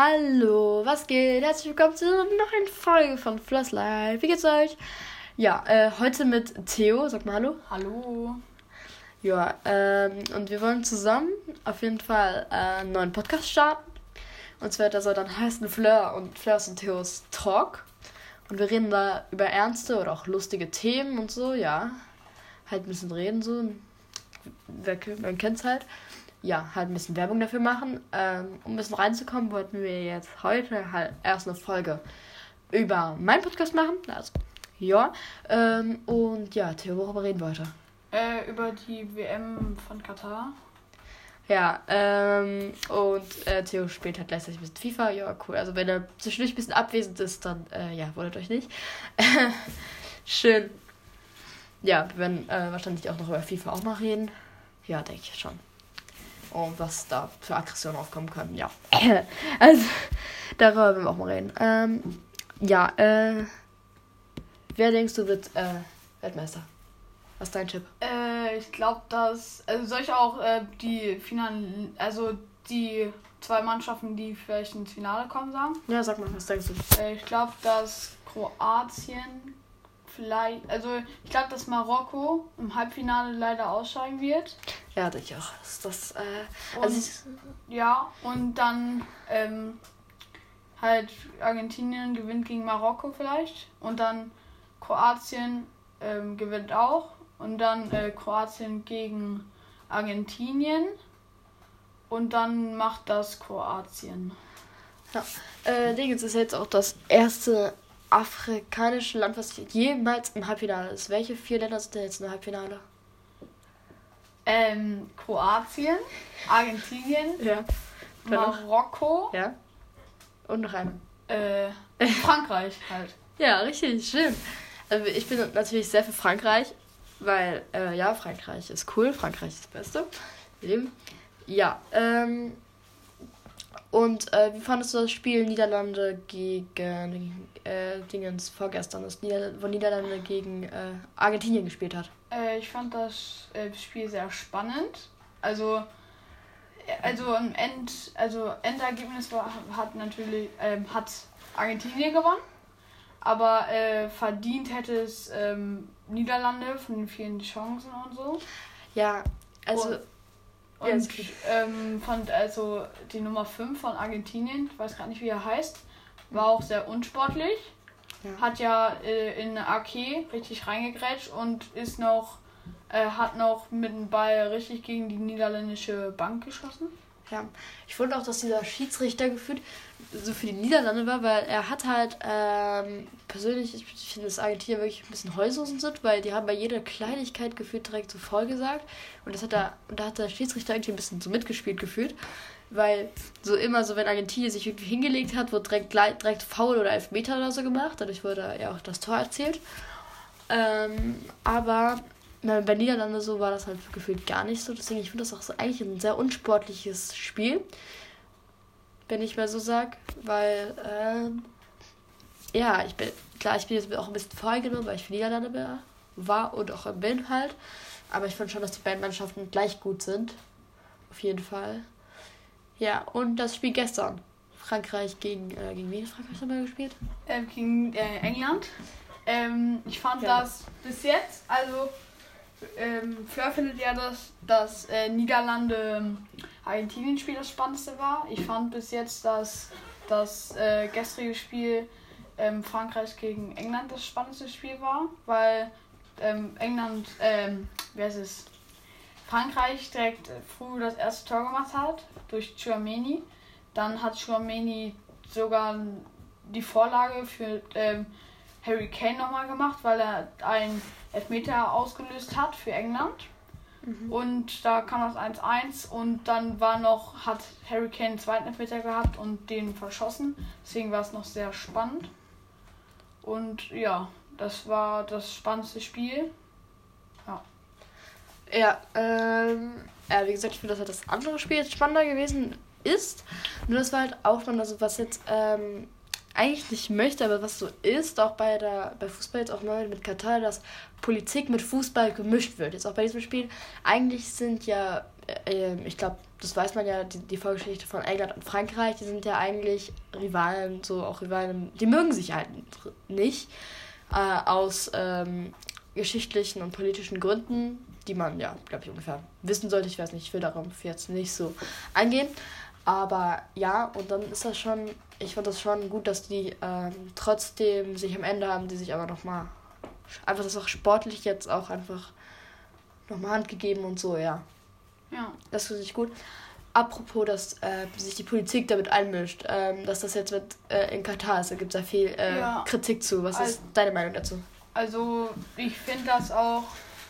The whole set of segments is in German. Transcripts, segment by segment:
Hallo, was geht? Herzlich willkommen zu einer neuen Folge von Floss Live. Wie geht's euch? Ja, äh, heute mit Theo. Sag mal Hallo. Hallo. Ja, ähm, und wir wollen zusammen auf jeden Fall äh, einen neuen Podcast starten. Und zwar, der soll dann heißen Fleur und Fleurs und Theos Talk. Und wir reden da über ernste oder auch lustige Themen und so, ja. Halt ein bisschen reden so. Wer, man kennt's halt ja, halt ein bisschen Werbung dafür machen. Ähm, um ein bisschen reinzukommen, wollten wir jetzt heute halt erst eine Folge über meinen Podcast machen. Also, ja. Ähm, und ja, Theo, worüber reden wir heute? Äh, über die WM von Katar. Ja, ähm, und äh, Theo spielt halt gleichzeitig ein bisschen FIFA. Ja, cool. Also, wenn er zwischendurch ein bisschen abwesend ist, dann, äh, ja, wundert euch nicht. Schön. Ja, wir werden äh, wahrscheinlich auch noch über FIFA auch noch reden. Ja, denke ich schon und was da für Aggressionen aufkommen können. Ja. Also, darüber werden wir auch mal reden. Ähm, ja, äh, wer denkst du wird äh, Weltmeister? Was ist dein Tipp? Äh, ich glaube, dass. Also, soll ich auch äh, die Finalen. Also, die zwei Mannschaften, die vielleicht ins Finale kommen, sagen? Ja, sag mal, was denkst du? Äh, ich glaube, dass Kroatien vielleicht, also ich glaube, dass Marokko im Halbfinale leider ausscheiden wird. Ja, ich auch. Das, das, äh, und, also ich, ja, und dann ähm, halt Argentinien gewinnt gegen Marokko vielleicht und dann Kroatien ähm, gewinnt auch und dann äh, Kroatien gegen Argentinien und dann macht das Kroatien. Ja, äh, Dingens ist jetzt auch das erste afrikanische Land, was jemals im Halbfinale ist. Welche vier Länder sind denn jetzt im Halbfinale? Ähm, Kroatien, Argentinien, ja. Marokko. Ja. Und noch einer. Äh, Frankreich halt. ja, richtig, schön. Also ich bin natürlich sehr für Frankreich, weil, äh, ja, Frankreich ist cool, Frankreich ist das Beste. Ja, ähm, und äh, wie fandest du das Spiel Niederlande gegen äh, Dingens vorgestern, das Nieder wo Niederlande gegen äh, Argentinien gespielt hat? Äh, ich fand das äh, Spiel sehr spannend. Also, also im End, also Endergebnis war, hat natürlich ähm, hat Argentinien gewonnen, aber äh, verdient hätte es ähm, Niederlande von den vielen Chancen und so. Ja, also. Und und ähm, fand also die Nummer 5 von Argentinien, ich weiß gar nicht, wie er heißt, war auch sehr unsportlich. Ja. Hat ja äh, in AK richtig reingegrätscht und ist noch, äh, hat noch mit dem Ball richtig gegen die niederländische Bank geschossen. Ja, ich fand auch, dass dieser Schiedsrichter gefühlt so für die Niederlande war, weil er hat halt ähm, persönlich, ich finde, dass Argentinier wirklich ein bisschen Heulsoßen sind, weil die haben bei jeder Kleinigkeit gefühlt direkt so voll gesagt. Und das hat er, und da hat der Schiedsrichter irgendwie ein bisschen so mitgespielt gefühlt. Weil so immer so, wenn Argentinien sich irgendwie hingelegt hat, wurde direkt, direkt Foul oder Elfmeter oder so gemacht. Dadurch wurde ja auch das Tor erzählt. Ähm, aber bei Niederlande so war das halt gefühlt gar nicht so. Deswegen, ich finde das auch so eigentlich ein sehr unsportliches Spiel. Wenn ich mal so sag. Weil, ähm, ja, ich bin, klar, ich bin jetzt auch ein bisschen vorgenommen, weil ich für Niederlande war und auch bin halt. Aber ich finde schon, dass die beiden Mannschaften gleich gut sind. Auf jeden Fall. Ja, und das Spiel gestern. Frankreich gegen, äh, gegen wen Frankreich nochmal gespielt? Ähm, gegen äh, England. Ähm, ich fand ja. das bis jetzt, also ähm, Fleur findet ja, dass das äh, Niederlande-Argentinien-Spiel das spannendste war. Ich fand bis jetzt, dass das äh, gestrige Spiel ähm, Frankreich gegen England das spannendste Spiel war, weil ähm, England, ähm, wer ist es? Frankreich direkt früh das erste Tor gemacht hat durch Chouameni. Dann hat Chouameni sogar die Vorlage für ähm, Harry Kane nochmal gemacht, weil er ein Elfmeter ausgelöst hat für England. Mhm. Und da kam das 1-1 und dann war noch, hat Harry Kane einen zweiten Elfmeter gehabt und den verschossen. Deswegen war es noch sehr spannend. Und ja, das war das spannendste Spiel. Ja. Ja, ähm, ja, wie gesagt, ich finde, dass halt das andere Spiel jetzt spannender gewesen ist. Nur das war halt auch spannend, also was jetzt ähm, eigentlich nicht möchte, aber was so ist, auch bei der bei Fußball jetzt auch neu mit Katar, dass Politik mit Fußball gemischt wird. Jetzt auch bei diesem Spiel. Eigentlich sind ja äh, ich glaube, das weiß man ja, die, die Vorgeschichte von England und Frankreich, die sind ja eigentlich Rivalen, so auch Rivalen, die mögen sich halt nicht. Äh, aus ähm, geschichtlichen und politischen Gründen, die man ja, glaube ich, ungefähr wissen sollte. Ich weiß nicht, ich will darauf jetzt nicht so eingehen. Aber ja, und dann ist das schon, ich fand das schon gut, dass die ähm, trotzdem sich am Ende haben, die sich aber nochmal, einfach das auch sportlich jetzt auch einfach nochmal Hand gegeben und so, ja. Ja. Das finde ich gut. Apropos, dass äh, sich die Politik damit einmischt, ähm, dass das jetzt mit äh, in Katar ist, da gibt es ja viel äh, Ja. Kritik zu. Was Also- ist deine Meinung dazu? Also ich finde das auch,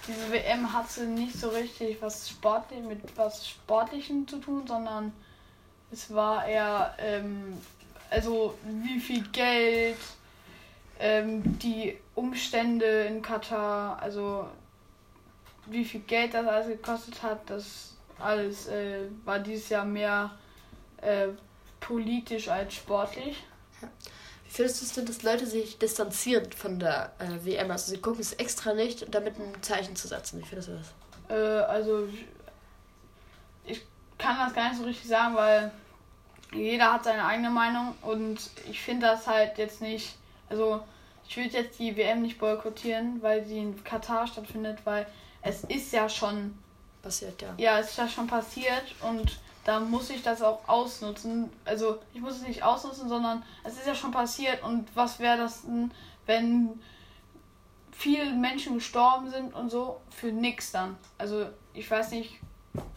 diese WM hatte nicht so richtig was Sportlich, mit was Sportlichem zu tun, sondern es war eher, ähm, also wie viel Geld, ähm, die Umstände in Katar, also wie viel Geld das alles gekostet hat, das alles äh, war dieses Jahr mehr äh, politisch als sportlich. Wie findest du es denn, dass Leute sich distanzieren von der äh, WM? Also sie gucken es extra nicht, damit ein Zeichen zu setzen. Wie findest du das? Äh, also ich kann das gar nicht so richtig sagen, weil jeder hat seine eigene Meinung und ich finde das halt jetzt nicht, also ich würde jetzt die WM nicht boykottieren, weil sie in Katar stattfindet, weil es ist ja schon, Passiert, ja. ja, es ist ja schon passiert und da muss ich das auch ausnutzen. Also ich muss es nicht ausnutzen, sondern es ist ja schon passiert und was wäre das denn, wenn viele Menschen gestorben sind und so für nix dann. Also ich weiß nicht,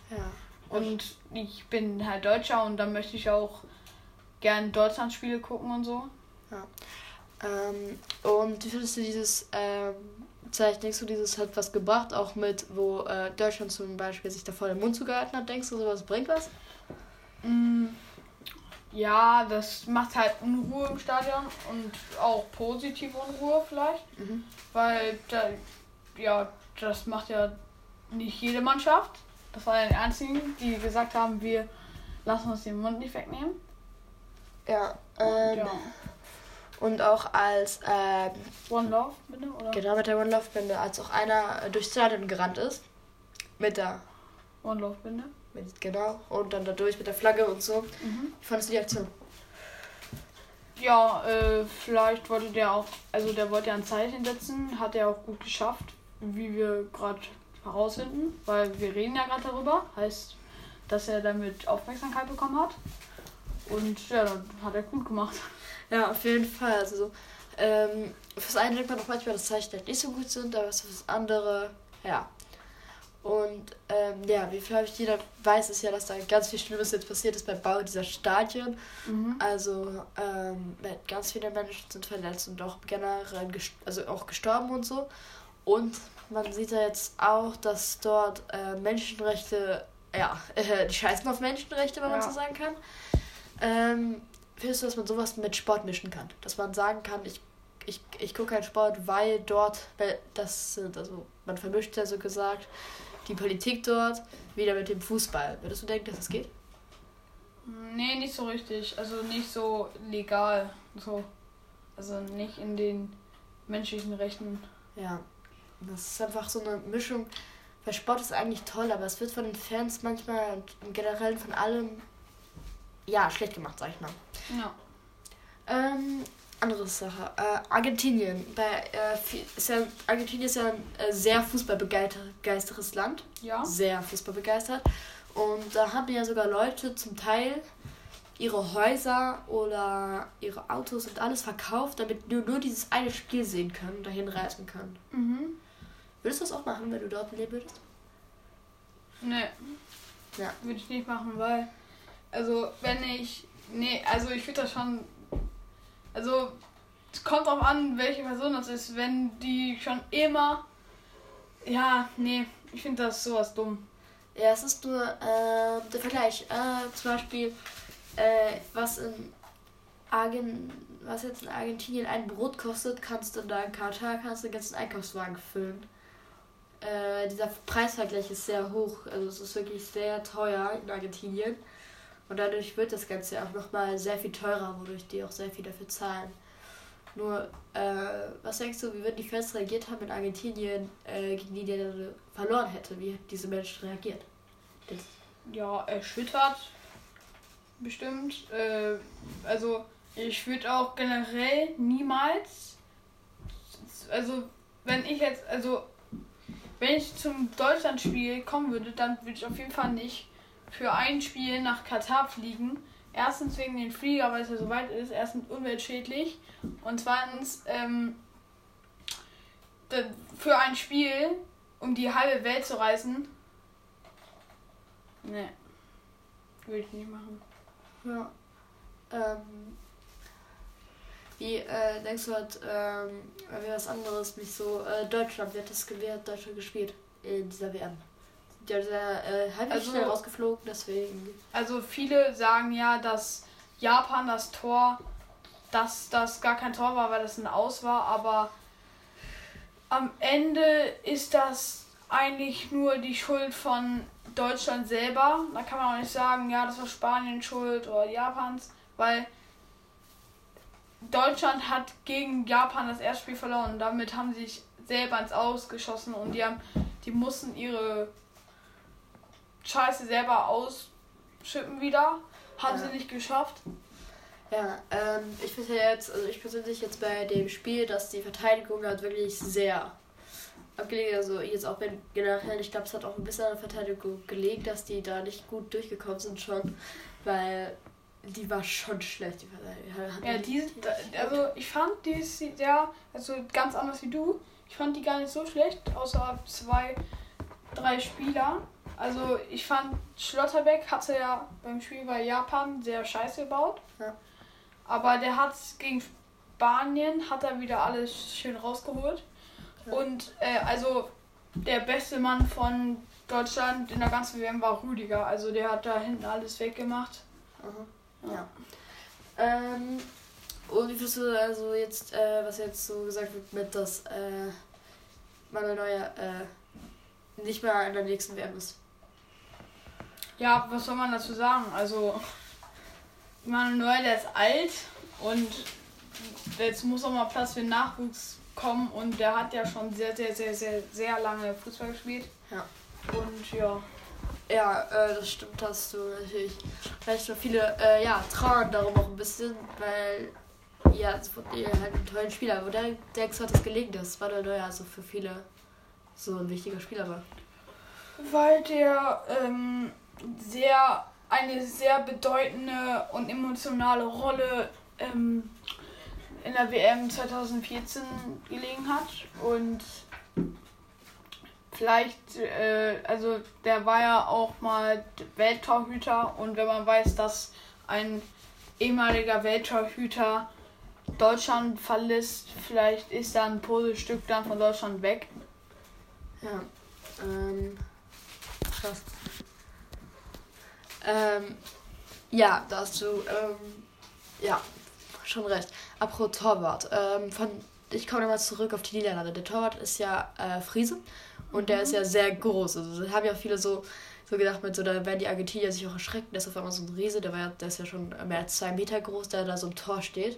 Ja. Und ich bin halt Deutscher und dann möchte ich auch gern Deutschlandspiele gucken und so. Ähm, und wie findest du dieses ähm, Zeichen? Denkst du, dieses hat was gebracht, auch mit, wo äh, Deutschland zum Beispiel sich davor den Mund zugehalten hat? Denkst du, sowas bringt was? Mm, Ja, das macht halt Unruhe im Stadion und auch positive Unruhe vielleicht, Mhm. weil da, ja, das macht ja nicht jede Mannschaft. Das war die einzigen, die gesagt haben, wir lassen uns den Mund nicht wegnehmen. Ja, Und, ähm, ja. und auch als, ähm, One Love, bitte, oder? genau mit der One Love Binde, als auch einer durchs Stadion gerannt ist. Mit der, One Love, bitte. mit, genau, und dann dadurch mit der Flagge und so. Mhm. Wie fandest du die Aktion? Ja, äh, vielleicht wollte der auch, also der wollte ja ein Zeichen setzen, hat er auch gut geschafft, wie wir gerade herausfinden, weil wir reden ja gerade darüber, heißt, dass er damit Aufmerksamkeit bekommen hat. Und ja, dann hat er gut gemacht. Ja, auf jeden Fall. Also, so, ähm, fürs eine denkt man auch manchmal, dass Zeichen halt nicht so gut sind, aber fürs andere, ja. Und ähm, ja, wie vielleicht jeder weiß, ist ja, dass da ganz viel Schlimmes jetzt passiert ist beim Bau dieser Stadien. Mhm. Also ähm, ganz viele Menschen sind verletzt und auch generell also auch gestorben und so. Und man sieht ja jetzt auch, dass dort äh, Menschenrechte, ja, äh, die scheißen auf Menschenrechte, wenn man Ja. so sagen kann. Ähm, findest du, dass man sowas mit Sport mischen kann? Dass man sagen kann, ich, ich, ich gucke keinen Sport, weil dort, weil das sind, also man vermischt ja so gesagt, die Politik dort wieder mit dem Fußball. Würdest du denken, dass das geht? Nee, nicht so richtig. Also nicht so legal. So. Also nicht in den menschlichen Rechten. Ja, das ist einfach so eine Mischung. Weil Sport ist eigentlich toll, aber es wird von den Fans manchmal und im Generellen von allem ja schlecht gemacht, sag ich mal. Ja. Ähm, andere Sache. Äh, Argentinien. Bei, äh, ist ja, Argentinien ist ja ein äh, sehr fußballbegeistertes Land. Ja. Sehr fußballbegeistert. Und da haben ja sogar Leute zum Teil ihre Häuser oder ihre Autos und alles verkauft, damit nur, nur dieses eine Spiel sehen können und dahin reisen können. Mhm. Würdest du das auch machen, wenn du dort leben würdest? Nee. Ja. Würde ich nicht machen, weil. Also, wenn ich. Nee, also ich würde das schon. Also, es kommt drauf an, welche Person das ist. Wenn die schon immer. Ja, nee, ich finde das sowas dumm. Ja, es ist nur äh, der Vergleich. Äh, zum Beispiel, äh, was in Argen, was jetzt in Argentinien ein Brot kostet, kannst du da in Katar kannst du den ganzen Einkaufswagen füllen. Äh, dieser Preisvergleich ist sehr hoch, also es ist wirklich sehr teuer in Argentinien. Und dadurch wird das Ganze auch nochmal sehr viel teurer, wodurch die auch sehr viel dafür zahlen. Nur, äh, was denkst du, wie würden die Fans reagiert haben in Argentinien, äh, gegen die der verloren hätte? Wie hätten diese Menschen reagiert? Ja, erschüttert. Bestimmt. Äh, also, ich würde auch generell niemals. Also, wenn ich jetzt. Also, wenn ich zum Deutschlandspiel kommen würde, dann würde ich auf jeden Fall nicht für ein Spiel nach Katar fliegen. Erstens wegen den Flieger, weil es ja so weit ist. Erstens umweltschädlich. Und zweitens, ähm, für ein Spiel, um die halbe Welt zu reisen. Ne. Würde ich nicht machen. Ja. Ähm, wie äh, denkst du, hat ähm, wie was anderes nicht so? Äh, Deutschland, wer hat das gewährt? Deutschland gespielt in dieser WM? Der sehr äh, halb also, schnell rausgeflogen, deswegen. Also viele sagen ja, dass Japan das Tor, dass das gar kein Tor war, weil das ein Aus war, aber am Ende ist das eigentlich nur die Schuld von Deutschland selber. Da kann man auch nicht sagen, ja, das war Spanien schuld oder Japans, weil Deutschland hat gegen Japan das erste Spiel verloren. Damit haben sie sich selber ins Ausgeschossen und die haben, die mussten ihre Scheiße selber ausschippen wieder. Haben ja. sie nicht geschafft. Ja, ähm, ich finde jetzt, also ich persönlich jetzt bei dem Spiel, dass die Verteidigung halt wirklich sehr abgelegt, also jetzt auch wenn generell, ich glaube, es hat auch ein bisschen an der Verteidigung gelegt, dass die da nicht gut durchgekommen sind schon, weil die war schon schlecht, die Verteidigung. Ja, die, also ich fand die ja, also ganz anders wie du. Ich fand die gar nicht so schlecht, außer zwei, drei Spieler. Also ich fand Schlotterbeck hatte ja beim Spiel bei Japan sehr scheiße gebaut. Ja. Aber der hat gegen Spanien hat er wieder alles schön rausgeholt. Ja. Und äh, also der beste Mann von Deutschland in der ganzen WM war Rüdiger. Also der hat da hinten alles weggemacht. Mhm. Ja. Ähm, und wie findest du also jetzt, äh, was jetzt so gesagt wird mit, dass äh, Manuel Neuer äh, nicht mehr in der nächsten WM ist? Ja, was soll man dazu sagen? Also, Manuel, der ist alt und jetzt muss auch mal Platz für den Nachwuchs kommen und der hat ja schon sehr, sehr, sehr, sehr, sehr lange Fußball gespielt. Ja. Und ja. Ja, äh, das stimmt, hast du natürlich recht. Schon viele äh, ja, trauern darum auch ein bisschen, weil ja, es wurde halt ein toller Spieler. Wo der Dex hat es gelegen, das war der neue, also für viele so ein wichtiger Spieler war. Weil der ähm, sehr eine sehr bedeutende und emotionale Rolle ähm, in der WM 2014 gelegen hat und vielleicht, äh, also der war ja auch mal Welttorhüter und wenn man weiß, dass ein ehemaliger Welttorhüter Deutschland verlässt, vielleicht ist da ein Puzzlestück dann von Deutschland weg. Ja, ähm, krass. Ähm, ja, da hast du, ähm, ja, schon recht. Apropos Torwart. Ähm, von, ich komme nochmal zurück auf die Niederlande. Der Torwart ist ja äh, Friese und mhm. der ist ja sehr groß. Also da haben ja viele so, so gedacht, mit so, da werden die Argentinier sich auch erschrecken. Der ist auf einmal so ein Riese, der, war ja, der ist ja schon mehr als zwei Meter groß, der da so im Tor steht.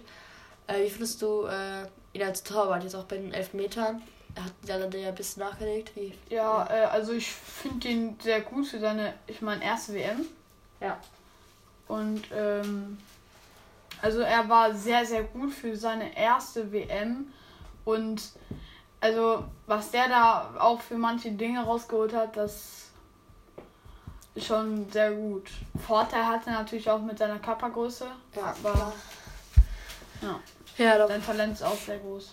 Äh, wie findest du äh, ihn als Torwart jetzt auch bei den elf Metern? Er hat ja ein bisschen nachgelegt. Wie, ja, ja. Äh, also ich finde ihn sehr gut für seine, ich meine, erste WM. Ja. Und ähm, also er war sehr, sehr gut für seine erste WM. Und also was der da auch für manche Dinge rausgeholt hat, das ist schon sehr gut. Vorteil hatte er natürlich auch mit seiner Körpergröße. Ja, aber ja. ja Sein Talent ist auch sehr groß.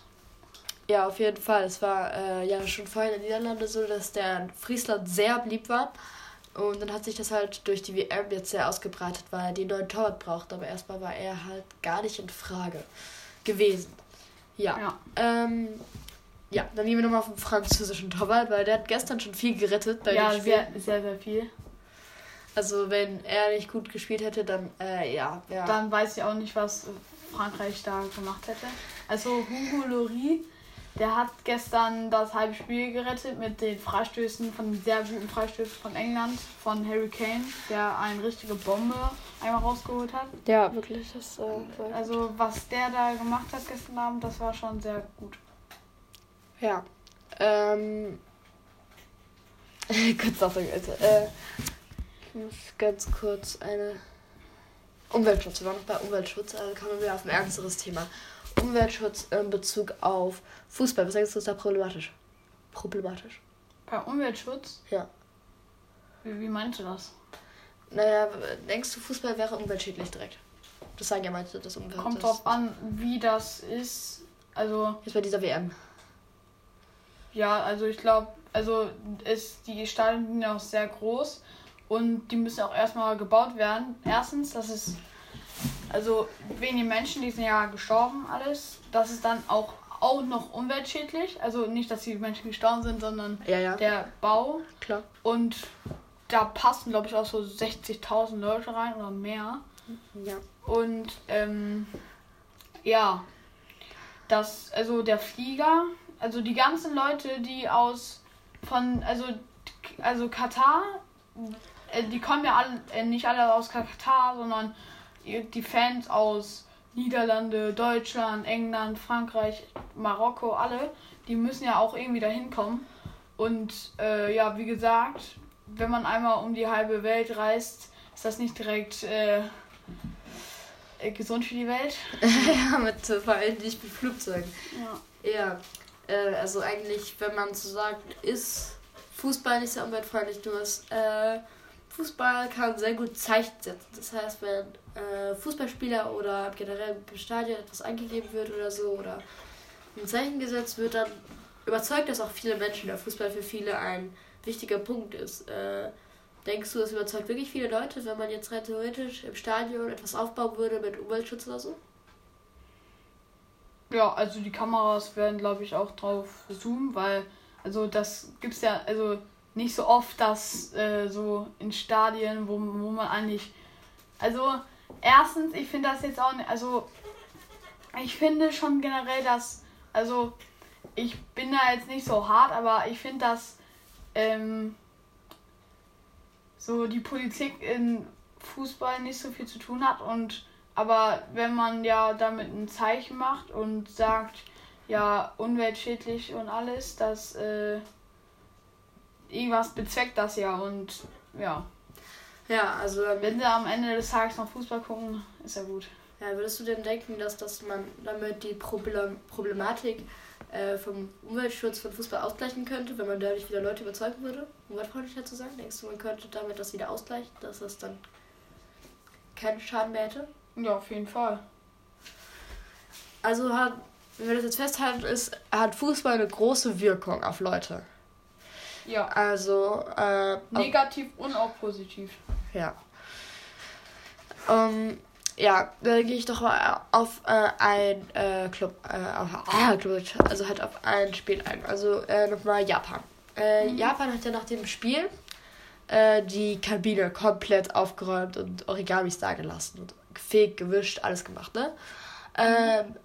Ja, auf jeden Fall. Es war äh, ja schon vorher in den Niederlanden so, dass der Friesland sehr beliebt war. Und dann hat sich das halt durch die WM jetzt sehr ausgebreitet, weil er den neuen Torwart braucht. Aber erstmal war er halt gar nicht in Frage gewesen. Ja. Ja, ähm, ja dann gehen wir nochmal auf den französischen Torwart, weil der hat gestern schon viel gerettet. Bei ja, sehr, sehr, sehr viel. Also wenn er nicht gut gespielt hätte, dann äh, ja, ja. Dann weiß ich auch nicht, was Frankreich da gemacht hätte. Also Hugo Lloris der hat gestern das halbe Spiel gerettet mit den Freistößen von sehr guten Freistößen von England, von Harry Kane, der eine richtige Bombe einmal rausgeholt hat. Ja, wirklich. Das, äh, also was der da gemacht hat gestern Abend, das war schon sehr gut. Ja. Ähm. Kurz noch, Äh, Ich muss ganz kurz eine. Umweltschutz. Wir waren noch bei Umweltschutz, also kommen wir auf ein ernsteres Thema. Umweltschutz in Bezug auf Fußball. Was denkst du, ist da problematisch? Problematisch. Bei Umweltschutz? Ja. Wie, wie meinst du das? Naja, denkst du, Fußball wäre umweltschädlich direkt? Das sagen ja manche, das Umwelt. Kommt drauf an, wie das ist. Also. Jetzt bei dieser WM. Ja, also ich glaube, also ist die Stadien sind ja auch sehr groß und die müssen auch erstmal gebaut werden. Erstens, das ist also den Menschen, die sind ja gestorben alles. Das ist dann auch auch noch umweltschädlich. Also nicht, dass die Menschen gestorben sind, sondern Ja, ja. der Bau. Klar. Und da passen, glaube ich, auch so 60.000 Leute rein oder mehr. Ja. Und ähm, ja, das, also der Flieger, also die ganzen Leute, die aus von, also, also Katar, äh, die kommen ja alle, äh, nicht alle aus Katar, sondern die Fans aus Niederlande, Deutschland, England, Frankreich, Marokko, alle, die müssen ja auch irgendwie dahin kommen. Und äh, ja, wie gesagt, wenn man einmal um die halbe Welt reist, ist das nicht direkt äh, äh, gesund für die Welt. ja, mit, vor allem nicht mit Flugzeugen. Ja. Ja, äh, also eigentlich, wenn man so sagt, ist Fußball nicht sehr umweltfreundlich, nur ist, äh, Fußball kann sehr gut Zeichen setzen. Das heißt, wenn äh, Fußballspieler oder generell im Stadion etwas angegeben wird oder so oder ein Zeichen gesetzt wird, dann überzeugt das auch viele Menschen, da Fußball für viele ein wichtiger Punkt ist. Äh, denkst du, das überzeugt wirklich viele Leute, wenn man jetzt rein theoretisch im Stadion etwas aufbauen würde mit Umweltschutz oder so? Ja, also die Kameras werden, glaube ich, auch drauf zoomen, weil, also das gibt's ja, also nicht so oft, dass äh, so in Stadien, wo, wo man eigentlich, also erstens, ich finde das jetzt auch nicht, also ich finde schon generell, dass, also ich bin da jetzt nicht so hart, aber ich finde, dass ähm, so die Politik in Fußball nicht so viel zu tun hat und aber wenn man ja damit ein Zeichen macht und sagt, ja, umweltschädlich und alles, das äh, irgendwas bezweckt das ja und ja. Ja, also ähm, Wenn sie am Ende des Tages noch Fußball gucken, ist ja gut. Ja, würdest du denn denken, dass, dass man damit die Problem Problematik äh, vom Umweltschutz von Fußball ausgleichen könnte, wenn man dadurch wieder Leute überzeugen würde, umweltfreundlicher zu sein? Denkst du, man könnte damit das wieder ausgleichen, dass das dann keinen Schaden mehr hätte? Ja, auf jeden Fall. Also hat, wenn wir das jetzt festhalten, ist, hat Fußball eine große Wirkung auf Leute. Ja. Also, äh, Negativ und auch positiv. Ja. Ähm, ja, da gehe ich doch mal auf äh, ein äh, Club, äh, auf, ah, Club, also halt auf ein Spiel ein. Also äh, nochmal Japan. Äh, Japan hat ja nach dem Spiel äh, die Kabine komplett aufgeräumt und Origamis da gelassen und gefegt, gewischt, alles gemacht, ne? Ähm,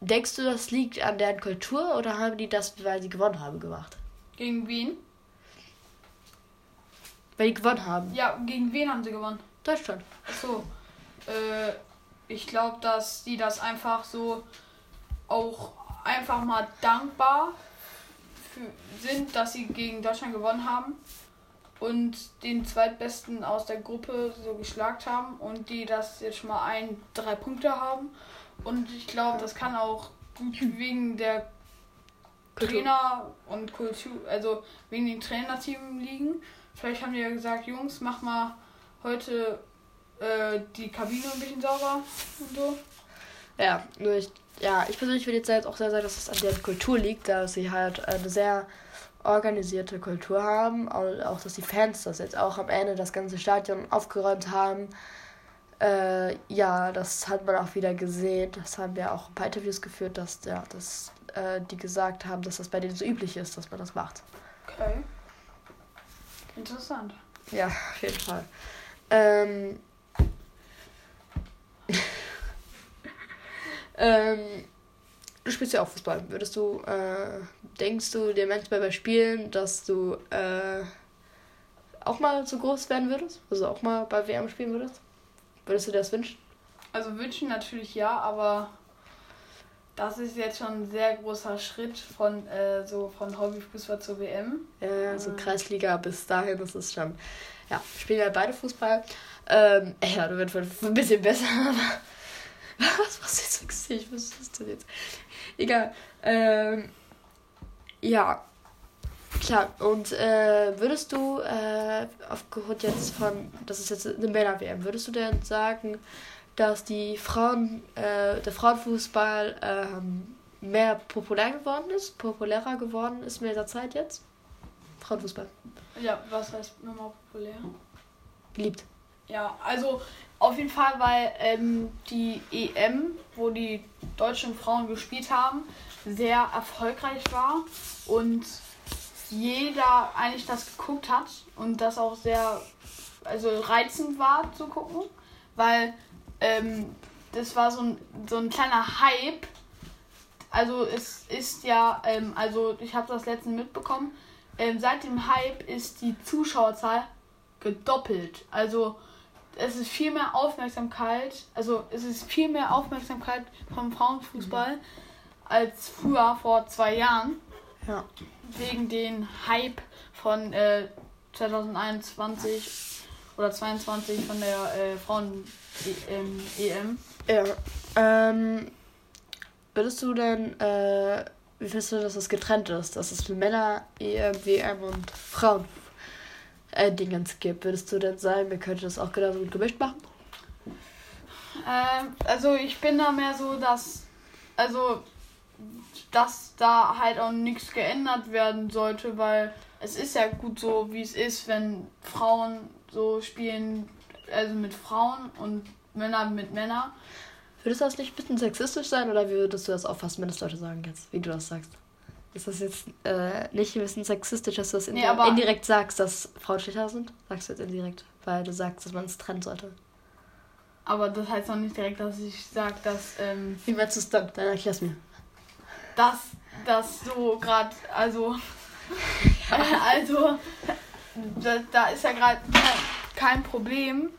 denkst du, das liegt an deren Kultur oder haben die das, weil sie gewonnen haben, gemacht? Gegen wen? Weil die gewonnen haben. Ja, gegen wen haben sie gewonnen? Deutschland. Achso. Äh, ich glaube, dass die das einfach so auch einfach mal dankbar für, sind, dass sie gegen Deutschland gewonnen haben und den zweitbesten aus der Gruppe so geschlagt haben und die das jetzt schon mal ein, drei Punkte haben. Und ich glaube, das kann auch gut wegen der Kultur. Trainer und Kultur, also wegen den Trainerteam liegen. Vielleicht haben die ja gesagt, Jungs, mach mal heute äh, die Kabine ein bisschen sauber und so. Ja, nur ich, ja, ich persönlich würde jetzt jetzt auch sehr sagen, dass es an deren Kultur liegt, dass sie halt eine sehr organisierte Kultur haben. Und auch, dass die Fans das jetzt auch am Ende das ganze Stadion aufgeräumt haben. Äh, ja, das hat man auch wieder gesehen. Das haben wir auch ein paar Interviews geführt, dass, ja, dass äh, die gesagt haben, dass das bei denen so üblich ist, dass man das macht. Okay. Interessant. Ja, auf jeden Fall. Ähm, ähm, du spielst ja auch Fußball. Würdest du, äh, denkst du dir manchmal bei Spielen, dass du äh, auch mal so groß werden würdest? Also auch mal bei WM spielen würdest? Würdest du dir das wünschen? Also wünschen natürlich ja, aber das ist jetzt schon ein sehr großer Schritt von äh, so von Hobbyfußball zur WM. Ja, so Mhm. Kreisliga bis dahin, das ist schon. ja, spielen ja beide Fußball. Ähm, ja, du wirst ein bisschen besser, aber. Was, was ist sexistisch? Was ist das denn jetzt? Egal. Ähm, ja. Klar, und äh, würdest du, äh, aufgrund jetzt von, das ist jetzt eine Männer-WM, würdest du denn sagen, dass die Frauen, äh, der Frauenfußball ähm, mehr populär geworden ist, populärer geworden ist in dieser Zeit jetzt? Frauenfußball. Ja, was heißt nochmal populär? Beliebt. Ja, also auf jeden Fall, weil ähm, die EM, wo die deutschen Frauen gespielt haben, sehr erfolgreich war und jeder eigentlich das geguckt hat und das auch sehr also reizend war zu gucken, weil ähm, das war so ein, so ein kleiner Hype. Also es ist ja, ähm, also ich habe das letzte mitbekommen, ähm, seit dem Hype ist die Zuschauerzahl gedoppelt. Also es ist viel mehr Aufmerksamkeit, also es ist viel mehr Aufmerksamkeit vom Frauenfußball mhm. als früher vor zwei Jahren. Ja. Wegen den Hype von äh, 2021 oder 22 von der äh, Frauen EM. Ähm, e ja. Ähm, würdest du denn, äh, wie findest du, dass das getrennt ist? Dass es für Männer EM, WM und Frauen äh, Dingens gibt? Würdest du denn sagen, wir könnten das auch genauso gut gemischt machen? Ähm, also ich bin da mehr so, dass, also, dass da halt auch nichts geändert werden sollte, weil es ist ja gut so, wie es ist, wenn Frauen so spielen, also mit Frauen und Männer mit Männern. Würdest das nicht ein bisschen sexistisch sein oder wie würdest du das auffassen, wenn das Leute sagen jetzt, wie du das sagst? Ist das jetzt äh, nicht ein bisschen sexistisch, dass du das nee, indirekt sagst, dass Frauen schlechter sind? Sagst du jetzt indirekt, weil du sagst, dass man es trennen sollte. Aber das heißt noch nicht direkt, dass ich sage, dass. Ähm, wie meinst du es dann? Dann erklär's mir. Dass, dass so gerade, also. also, da, da ist ja gerade kein Problem,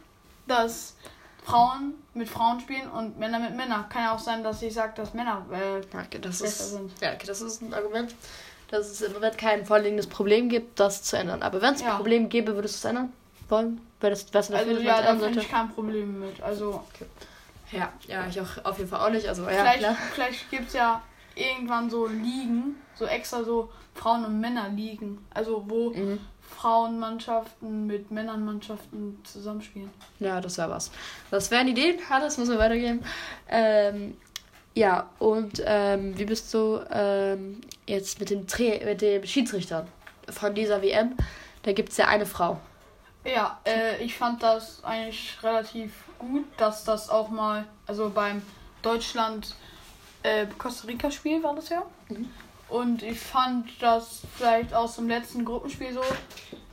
dass Frauen mit Frauen spielen und Männer mit Männern. Kann ja auch sein, dass ich sage, dass Männer äh, okay, das ist, sind. Ja, okay, das ist ein Argument, dass es im Moment kein vorliegendes Problem gibt, das zu ändern. Aber wenn es ein ja. Problem gäbe, würdest du es ändern wollen? Würdest, wärst du dafür, also, ja, da finde ich kein Problem mit. Also, okay. Ja, ja, ich auch auf jeden Fall auch nicht. Also, ja, vielleicht klar. vielleicht gibt es ja irgendwann so Ligen, so extra so Frauen- und Männerligen. Also wo mhm. Frauenmannschaften mit Männernmannschaften zusammenspielen. Ja, das wäre was. Das wären Ideen. Alles muss wir weitergeben. Ähm, ja, und ähm, wie bist du ähm, jetzt mit dem, Tra mit dem Schiedsrichter von dieser WM? Da gibt es ja eine Frau. Ja, äh, ich fand das eigentlich relativ gut, dass das auch mal, also beim Deutschland äh, Costa Rica Spiel war das ja. Mhm. Und ich fand das vielleicht aus dem letzten Gruppenspiel so,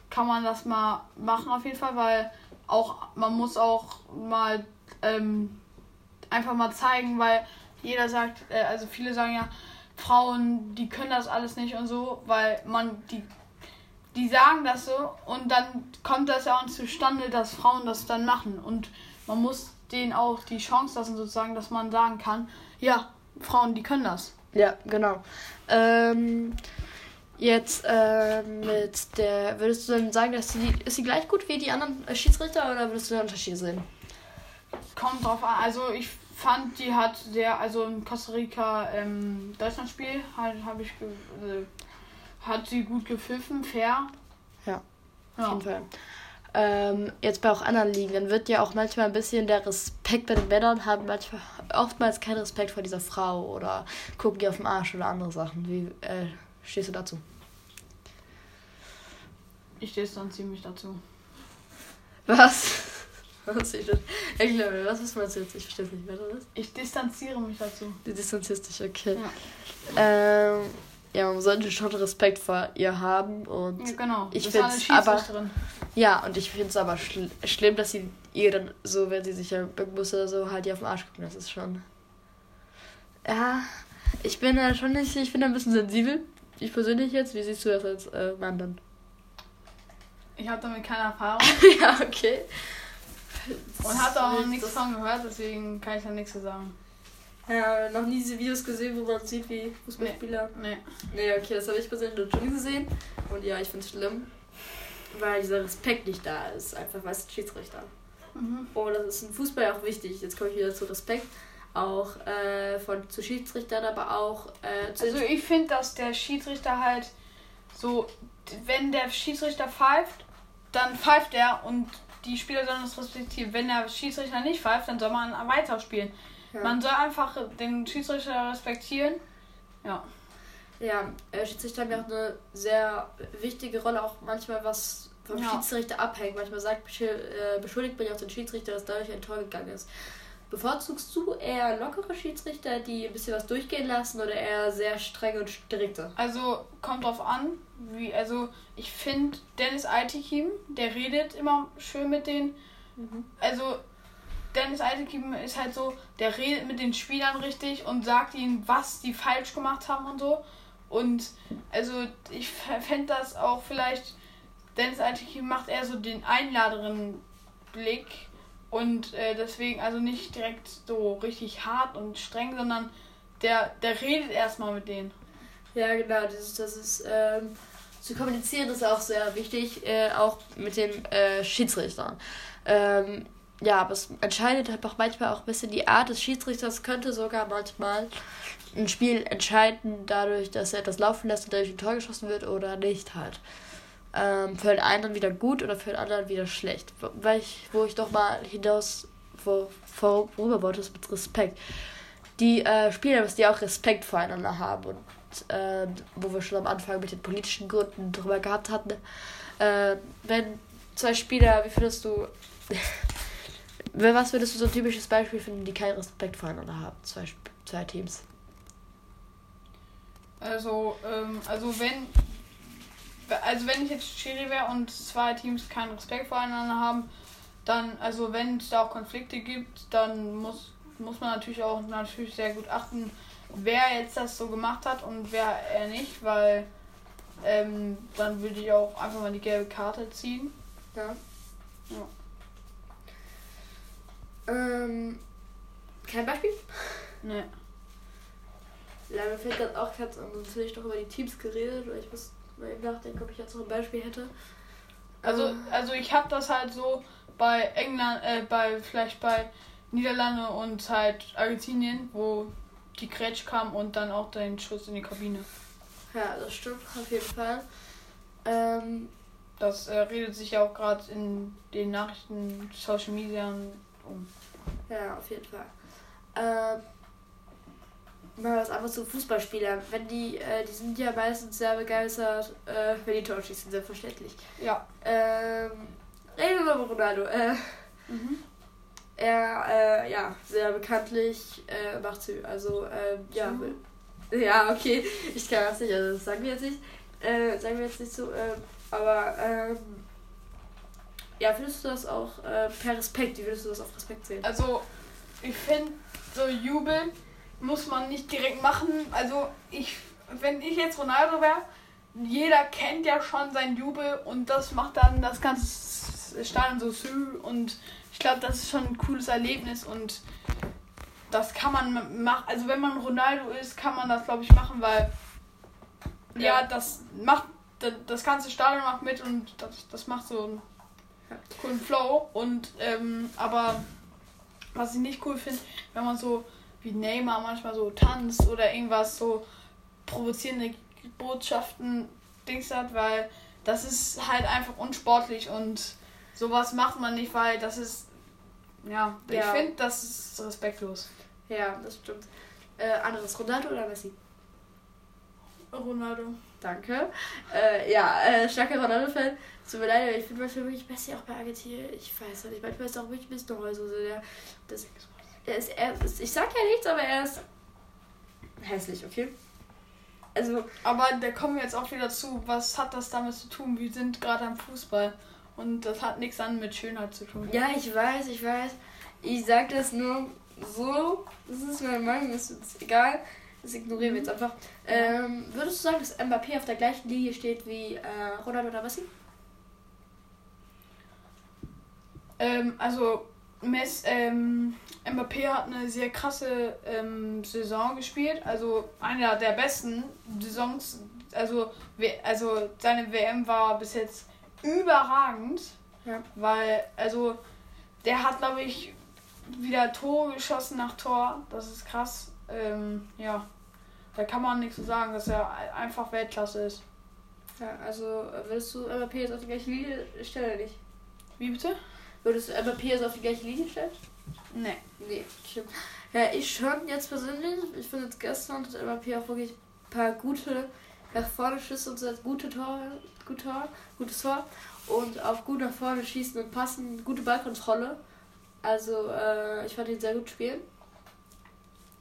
kann man das mal machen auf jeden Fall, weil auch man muss auch mal ähm, einfach mal zeigen, weil jeder sagt, äh, also viele sagen ja, Frauen, die können das alles nicht und so, weil man die die sagen das so und dann kommt das ja auch zustande, dass Frauen das dann machen und man muss denen auch die Chance lassen sozusagen, dass man sagen kann, ja, Frauen, die können das. Ja, genau. Ähm, jetzt äh, mit der, würdest du denn sagen, dass sie, ist sie gleich gut wie die anderen Schiedsrichter oder würdest du einen Unterschied sehen? Kommt drauf an. Also ich fand, die hat sehr, also im Costa Rica ähm, Deutschlandspiel halt, habe ich, äh, hat sie gut gepfiffen, fair. Ja, auf ja. jeden Fall ähm, jetzt bei auch anderen Ligen, dann wird ja auch manchmal ein bisschen der Respekt bei den Männern haben manchmal oftmals keinen Respekt vor dieser Frau oder gucken die auf den Arsch oder andere Sachen. Wie äh, stehst du dazu? Ich distanziere mich dazu. Was? Was, ich, ist meinst du jetzt? Ich verstehe es nicht mehr, oder? Ich distanziere mich dazu. Du distanzierst dich, okay. Ja. Ähm, ja, man sollte schon Respekt vor ihr haben und ja, genau. ich finde aber ja und ich finde es aber schl schlimm, dass sie ihr dann so, wenn sie sich ja bücken muss oder so, halt ihr auf den Arsch gucken. Das ist schon ja, ich bin da schon nicht, ich bin da ein bisschen sensibel. Ich persönlich jetzt. Wie siehst du das als äh, Mann dann? Ich habe damit keine Erfahrung. ja, okay. Und habe auch noch nichts davon gehört, deswegen kann ich da nichts zu sagen. Ja, noch nie diese Videos gesehen, wo man sieht, wie Fußballspieler. Nee. Nee, okay, das habe ich persönlich schon gesehen. Und ja, ich finde es schlimm. Weil dieser Respekt nicht da ist, einfach weil es Schiedsrichter. Mhm. Und das ist im Fußball auch wichtig. Jetzt komme ich wieder zu Respekt. Auch äh, von zu Schiedsrichtern, aber auch äh, zu. Also ich finde, dass der Schiedsrichter halt so, wenn der Schiedsrichter pfeift, dann pfeift er und die Spieler sollen das respektieren. Wenn der Schiedsrichter nicht pfeift, dann soll man weiterspielen. Ja. Man soll einfach den Schiedsrichter respektieren. Ja. Ja, äh, Schiedsrichter haben ja auch eine sehr wichtige Rolle, auch manchmal was vom ja. Schiedsrichter abhängt. Manchmal sagt, äh, beschuldigt man ja auch den Schiedsrichter, dass dadurch ein Tor gegangen ist. Bevorzugst du eher lockere Schiedsrichter, die ein bisschen was durchgehen lassen oder eher sehr strenge und strikte? Also kommt drauf an, wie, also ich finde Dennis Altekim, der redet immer schön mit den, mhm. also Dennis Altekim ist halt so, der redet mit den Spielern richtig und sagt ihnen, was die falsch gemacht haben und so. Und also ich fände das auch vielleicht, Dennis Altekim macht eher so den einladeren Blick und äh, deswegen also nicht direkt so richtig hart und streng, sondern der, der redet erstmal mit denen. Ja, genau, das ist, das ist ähm, zu kommunizieren ist auch sehr wichtig, äh, auch mit den äh, Schiedsrichtern. Ähm, ja, aber es entscheidet halt auch manchmal auch ein bisschen die Art des Schiedsrichters, könnte sogar manchmal ein Spiel entscheiden, dadurch, dass er etwas laufen lässt und dadurch ein Tor geschossen wird oder nicht halt ähm, für den einen wieder gut oder für den anderen wieder schlecht. Weil ich, wo ich doch mal hinaus vor, vorüber wollte, ist mit Respekt. Die äh, Spieler müssen ja auch Respekt voreinander haben und äh, wo wir schon am Anfang mit den politischen Gründen drüber gehabt hatten. Äh, wenn zwei Spieler, wie findest du, was würdest du so ein typisches Beispiel finden, die keinen Respekt voreinander haben, zwei, zwei Teams? Also, ähm, also wenn also wenn ich jetzt Schiri wäre und zwei Teams keinen Respekt voreinander haben, dann, also wenn es da auch Konflikte gibt, dann muss, muss man natürlich auch natürlich sehr gut achten, wer jetzt das so gemacht hat und wer er nicht, weil ähm, dann würde ich auch einfach mal die gelbe Karte ziehen. Ja. Ja. Ähm, kein Beispiel? Ne. Leider fällt das auch ganz an, sonst hätte ich doch über die Teams geredet, weil ich muss mal eben nachdenken, ob ich jetzt noch ein Beispiel hätte. Also, ähm, also ich habe das halt so bei England, äh, bei vielleicht bei Niederlande und halt Argentinien, wo die Grätsch kam und dann auch den Schuss in die Kabine. Ja, das stimmt auf jeden Fall. Ähm, das äh, redet sich ja auch gerade in den Nachrichten, Social Media um. Ja, auf jeden Fall. Ähm, mal was anderes zu Fußballspielern. Wenn die, äh, die sind ja meistens sehr begeistert, äh, wenn die Tor schießen, selbstverständlich. Ja. Ähm, reden wir über Ronaldo. Äh, mhm. Er, äh, ja, sehr bekanntlich äh, macht sie, also, ähm, ja. Mhm. Ja, okay, ich kann das nicht, also das sagen wir jetzt nicht. Äh, sagen wir jetzt nicht so, äh, aber, ähm, ja, findest du das auch äh, per Respekt? Wie würdest du das auf Respekt sehen? Also, ich finde so jubeln muss man nicht direkt machen. Also ich, wenn ich jetzt Ronaldo wäre, jeder kennt ja schon seinen Jubel und das macht dann das ganze Stadion so sü und ich glaube, das ist schon ein cooles Erlebnis und das kann man machen. Also wenn man Ronaldo ist, kann man das glaube ich machen, weil ja, ja das macht das ganze Stadion macht mit und das, das macht so einen coolen Flow und ähm, aber was ich nicht cool finde, wenn man so wie Neymar manchmal so tanzt oder irgendwas so provozierende Botschaften Dings hat, weil das ist halt einfach unsportlich und sowas macht man nicht, weil das ist ja, ja. ich finde, das ist respektlos. Ja, das stimmt. Äh, anderes Ronaldo oder Messi? Ronaldo. Danke. Äh, ja, äh, starker Ronaldo-Fan. Mir leid, ich finde manchmal wirklich Messi auch bei Argentinien. Ich weiß nicht, manchmal ist auch wirklich ein bisschen so der, das er ist, er ist, ich sag ja nichts, aber er ist hässlich, okay? Also. Aber da kommen wir jetzt auch wieder zu, was hat das damit zu tun? Wir sind gerade am Fußball. Und das hat nichts an mit Schönheit zu tun. Ja, ich weiß, ich weiß. Ich sag das nur so. Das ist meine Meinung, das ist egal. Das ignorieren wir jetzt einfach. Ähm, würdest du sagen, dass Mbappé auf der gleichen Linie steht wie äh, Ronaldo oder Messi? Ähm, also Mess, ähm, Mbappé hat eine sehr krasse ähm, Saison gespielt, also einer der besten Saisons. Also, also seine WM war bis jetzt überragend. Ja. Weil, also, der hat, glaube ich, wieder Tore geschossen nach Tor. Das ist krass. Ähm, ja. Da kann man nichts zu sagen, dass er einfach Weltklasse ist. Ja, also würdest du MAP jetzt auf die gleiche Linie stellen oder nicht? Wie bitte? Würdest du MAP jetzt auf die gleiche Linie stellen? Nee. Nee, stimmt. Ja, ich schon jetzt persönlich. Ich finde jetzt gestern hat MAP auch wirklich ein paar gute nach vorne Schüsse und so gute Tor, gut Tor, gutes Tor und auch gut nach vorne schießen und passen, gute Ballkontrolle. Also äh, ich fand ihn sehr gut spielen.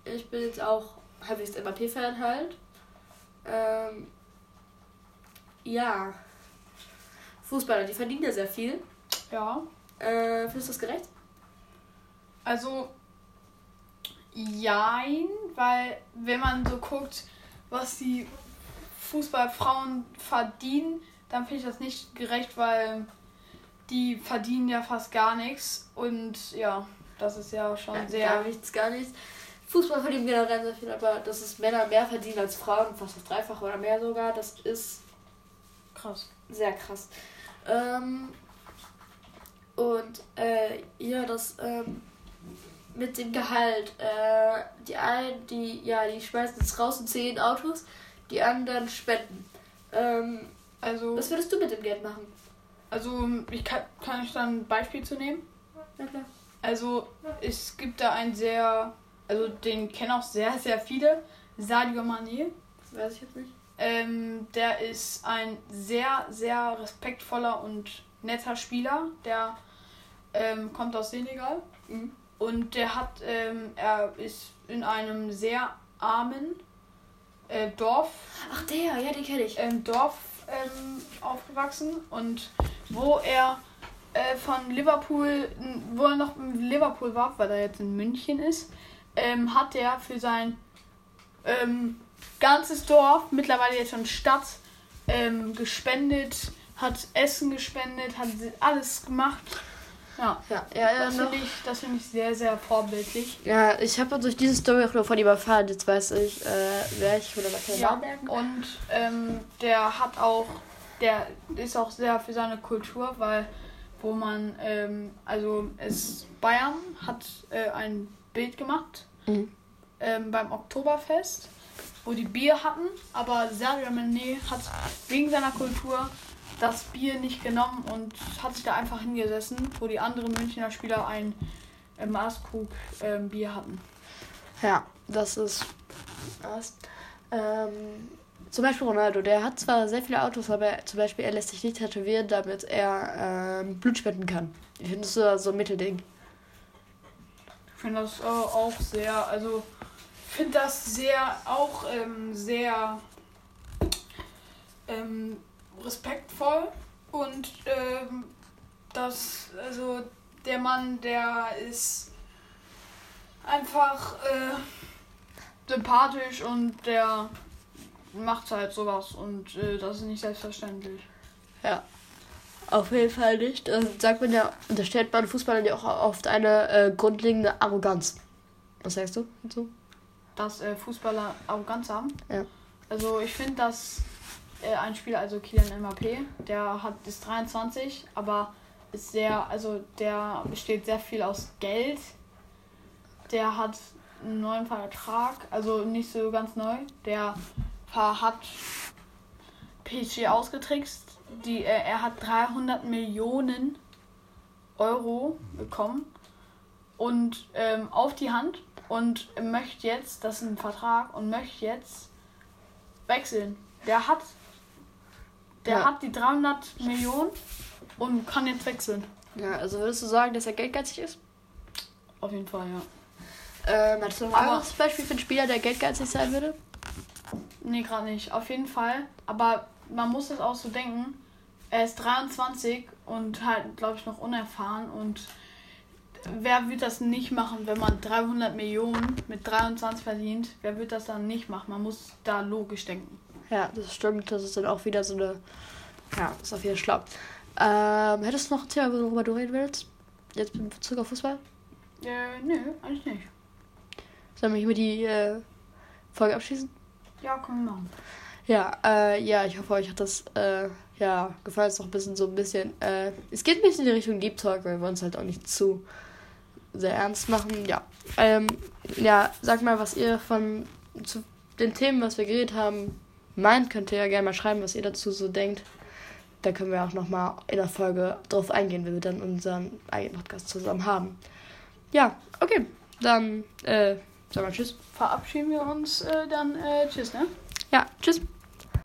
Ich bin jetzt auch halbwegs MAP-Fan halt. Ähm, ja. Fußballer, die verdienen ja sehr viel. Ja. Äh, findest du das gerecht? Also, jein, weil wenn man so guckt, was die Fußballfrauen verdienen, dann finde ich das nicht gerecht, weil die verdienen ja fast gar nichts. Und ja, das ist ja schon Ja, sehr. Gar nichts, gar nichts. Fußball verdienen generell sehr viel, aber dass es Männer mehr verdienen als Frauen, fast das Dreifache oder mehr sogar, das ist krass. sehr krass. Ähm, und äh, ja, das ähm, mit dem Gehalt. Äh, die einen, die, ja, die schmeißen es raus in zehn Autos, die anderen spenden. Ähm, Also, was würdest du mit dem Geld machen? also ich kann, kann ich dann ein Beispiel zu nehmen? Ja, klar. Also, es gibt da einen sehr, also den kennen auch sehr, sehr viele, Sadio Mané. Das weiß ich jetzt nicht. Ähm, der ist ein sehr, sehr respektvoller und netter Spieler. Der ähm, kommt aus Senegal Mhm. Und der hat, ähm, er ist in einem sehr armen äh, Dorf, Ach, der, ja, den kenne ich. ähm, Dorf ähm, aufgewachsen und wo er äh, von Liverpool, wo er noch in Liverpool war, weil er jetzt in München ist, ähm, hat er für sein ähm, ganzes Dorf, mittlerweile jetzt schon Stadt, ähm, gespendet, hat Essen gespendet, hat alles gemacht. Ja, Ja, ja, ja, das finde ich, das finde ich sehr, sehr vorbildlich. Ja, ich habe durch diese Story auch nur von ihm erfahren. Jetzt weiß ich, äh, wer ich oder was keine Ja, und ähm, der hat auch, der ist auch sehr für seine Kultur, weil wo man, ähm, also es Bayern hat äh, ein Bild gemacht Mhm. ähm, beim Oktoberfest, wo die Bier hatten, aber Sergio Mané hat wegen seiner Kultur das Bier nicht genommen und hat sich da einfach hingesessen, wo die anderen Münchner Spieler ein äh, Maßkrug ähm, Bier hatten. Ja, das ist was. Ähm, zum Beispiel Ronaldo, der hat zwar sehr viele Autos, aber zum Beispiel er lässt sich nicht tätowieren, damit er ähm, Blut spenden kann. Ich finde das so, so ein Mittelding. Ich finde das äh, auch sehr, also finde das sehr, auch ähm, sehr ähm, respektvoll und ähm, das, also der Mann, der ist einfach äh, sympathisch und der macht halt sowas und äh, das ist nicht selbstverständlich. Ja. Auf jeden Fall nicht. Das sagt man ja, unterstellt man Fußballern ja auch oft eine äh, grundlegende Arroganz. Was sagst du dazu? dass äh, Fußballer Arroganz haben. Ja. Also ich finde, dass äh, ein Spieler, also Kylian Mbappé, der hat ist 23, aber ist sehr, also der besteht sehr viel aus Geld. Der hat einen neuen Vertrag, also nicht so ganz neu. Der hat PSG ausgetrickst. Die, äh, er hat 300 Millionen Euro bekommen und ähm, auf die Hand und möchte jetzt, das ist ein Vertrag, und möchte jetzt wechseln. Der hat, der Ja. hat die 300 Millionen und kann jetzt wechseln. Ja, also würdest du sagen, dass er geldgeizig ist? Auf jeden Fall, ja. Ähm, hast du noch ein anderes Beispiel für einen Spieler, der geldgeizig sein würde? Nee, gerade nicht. Auf jeden Fall. Aber man muss es auch so denken. Er ist 23 und halt, glaube ich, noch unerfahren. Und wer wird das nicht machen, wenn man 300 Millionen mit 23 verdient? Wer wird das dann nicht machen? Man muss da logisch denken. Ja, das stimmt. Das ist dann auch wieder so eine. Ja, das ist auf jeden Fall schlau. Ähm, hättest du noch ein Thema, worüber du reden willst? Jetzt in Bezug auf Fußball? Äh, nö, eigentlich nicht. Sollen wir hier die äh, Folge abschließen? Ja, können wir machen. Ja, äh, ja, ich hoffe, euch hat das äh, ja, gefallen. Es ist auch ein bisschen so ein bisschen. Äh, es geht ein bisschen in die Richtung Deep Talk, weil wir uns halt auch nicht zu sehr ernst machen. Ja. Ähm, ja, sag mal, was ihr von zu den Themen, was wir geredet haben, meint. Könnt ihr ja gerne mal schreiben, was ihr dazu so denkt. Da können wir auch nochmal in der Folge drauf eingehen, wenn wir dann unseren eigenen Podcast zusammen haben. Ja, okay. Dann, äh, sag mal Tschüss. Verabschieden wir uns äh, dann. Äh, tschüss, ne? Ja, tschüss.